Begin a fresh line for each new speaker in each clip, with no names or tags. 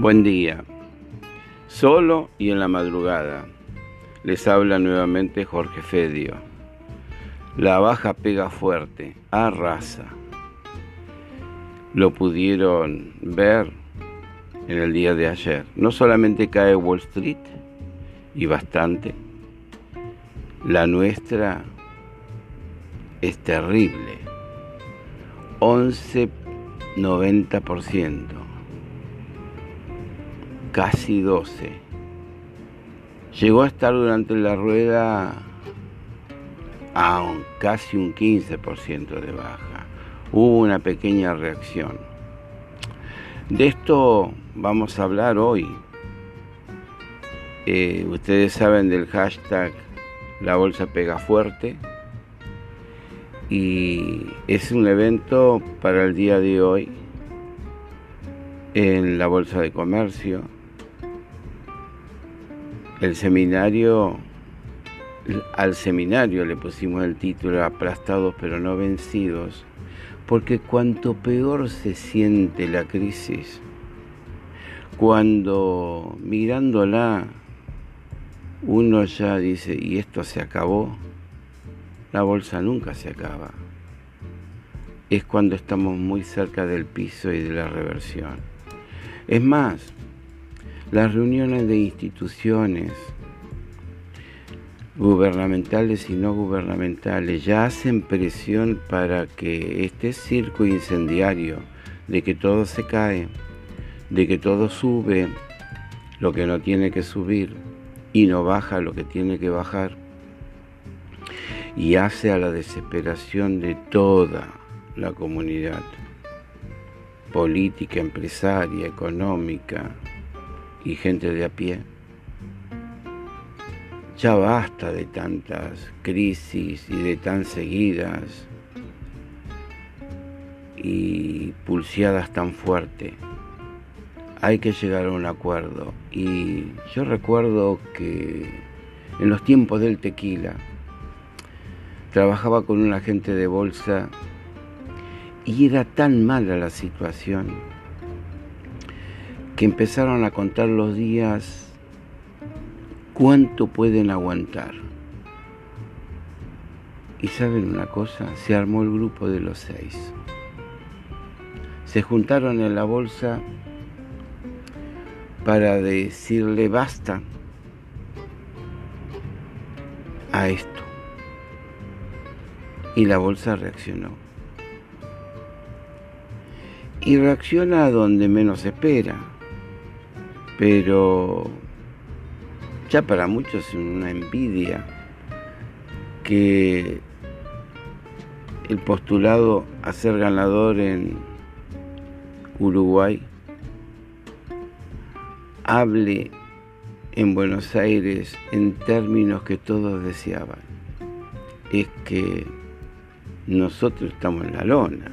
Buen día. Solo y en la madrugada. Les habla nuevamente Jorge Fedio. La baja pega fuerte, arrasa. Lo pudieron ver en el día de ayer. No solamente cae Wall Street, y bastante, la nuestra es terrible. 11,90% casi 12. Llegó a estar durante la rueda a casi un 15% de baja. Hubo una pequeña reacción. De esto vamos a hablar hoy. Eh, ustedes saben del hashtag La Bolsa Pega Fuerte. Y es un evento para el día de hoy en la Bolsa de Comercio el seminario, al seminario le pusimos el título Aplastados pero no vencidos, porque cuanto peor se siente la crisis, cuando mirándola uno ya dice, y esto se acabó, la bolsa nunca se acaba. Es cuando estamos muy cerca del piso y de la reversión. Es más, las reuniones de instituciones gubernamentales y no gubernamentales ya hacen presión para que este circo incendiario de que todo se cae, de que todo sube lo que no tiene que subir y no baja lo que tiene que bajar, y hace a la desesperación de toda la comunidad política, empresaria, económica, y gente de a pie. Ya basta de tantas crisis y de tan seguidas y pulseadas tan fuerte. Hay que llegar a un acuerdo. Y yo recuerdo que en los tiempos del tequila trabajaba con un agente de bolsa y era tan mala la situación que empezaron a contar los días cuánto pueden aguantar. Y saben una cosa, se armó el grupo de los seis. Se juntaron en la bolsa para decirle basta a esto. Y la bolsa reaccionó. Y reacciona donde menos espera pero ya para muchos es una envidia que el postulado a ser ganador en Uruguay hable en Buenos Aires en términos que todos deseaban. Es que nosotros estamos en la lona.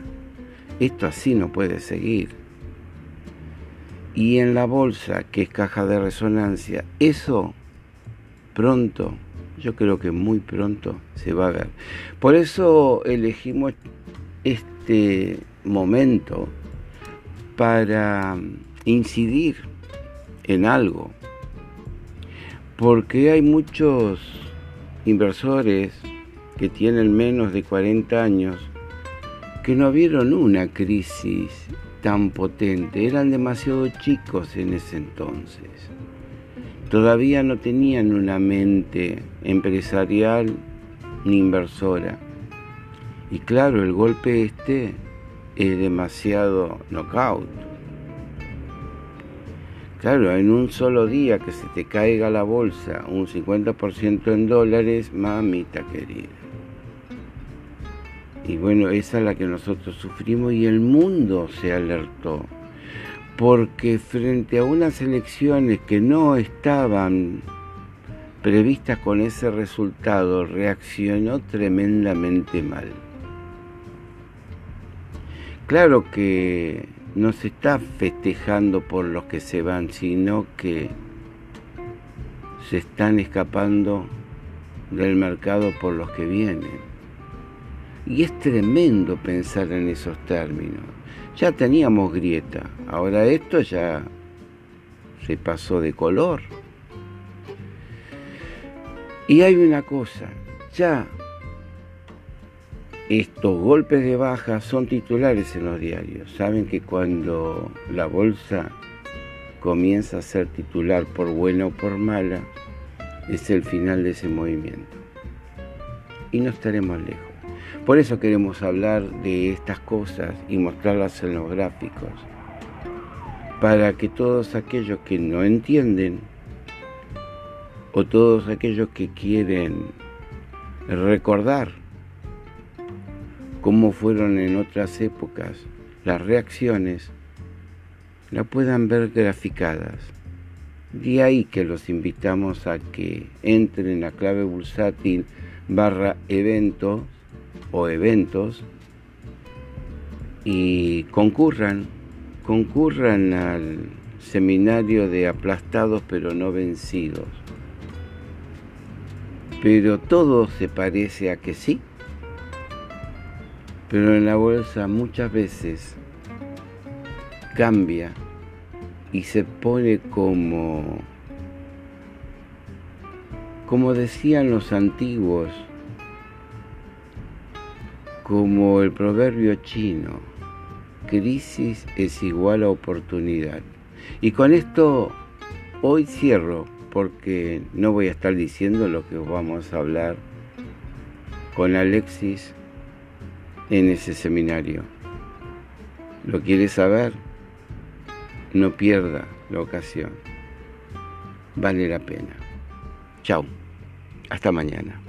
Esto así no puede seguir y en la bolsa, que es caja de resonancia, eso pronto, yo creo que muy pronto se va a ver. Por eso elegimos este momento para incidir en algo, porque hay muchos inversores que tienen menos de 40 años que no vieron una crisis tan potente, eran demasiado chicos en ese entonces. Todavía no tenían una mente empresarial ni inversora. Y claro, el golpe este es demasiado knockout. Claro, en un solo día que se te caiga la bolsa un 50% en dólares, mamita querida. Y bueno, esa es la que nosotros sufrimos y el mundo se alertó. Porque frente a unas elecciones que no estaban previstas con ese resultado, reaccionó tremendamente mal. Claro que no se está festejando por los que se van, sino que se están escapando del mercado por los que vienen. Y es tremendo pensar en esos términos. Ya teníamos grieta, ahora esto ya se pasó de color. Y hay una cosa, ya estos golpes de baja son titulares en los diarios. Saben que cuando la bolsa comienza a ser titular por buena o por mala, es el final de ese movimiento. Y no estaremos lejos. Por eso queremos hablar de estas cosas y mostrarlas en los gráficos, para que todos aquellos que no entienden o todos aquellos que quieren recordar cómo fueron en otras épocas las reacciones, la puedan ver graficadas. De ahí que los invitamos a que entren a clave bursátil barra eventos o eventos y concurran, concurran al seminario de aplastados pero no vencidos. Pero todo se parece a que sí pero en la bolsa muchas veces cambia y se pone como, como decían los antiguos, como el proverbio chino, crisis es igual a oportunidad. Y con esto hoy cierro porque no voy a estar diciendo lo que vamos a hablar con Alexis en ese seminario. ¿Lo quiere saber? No pierda la ocasión. Vale la pena. Chao. Hasta mañana.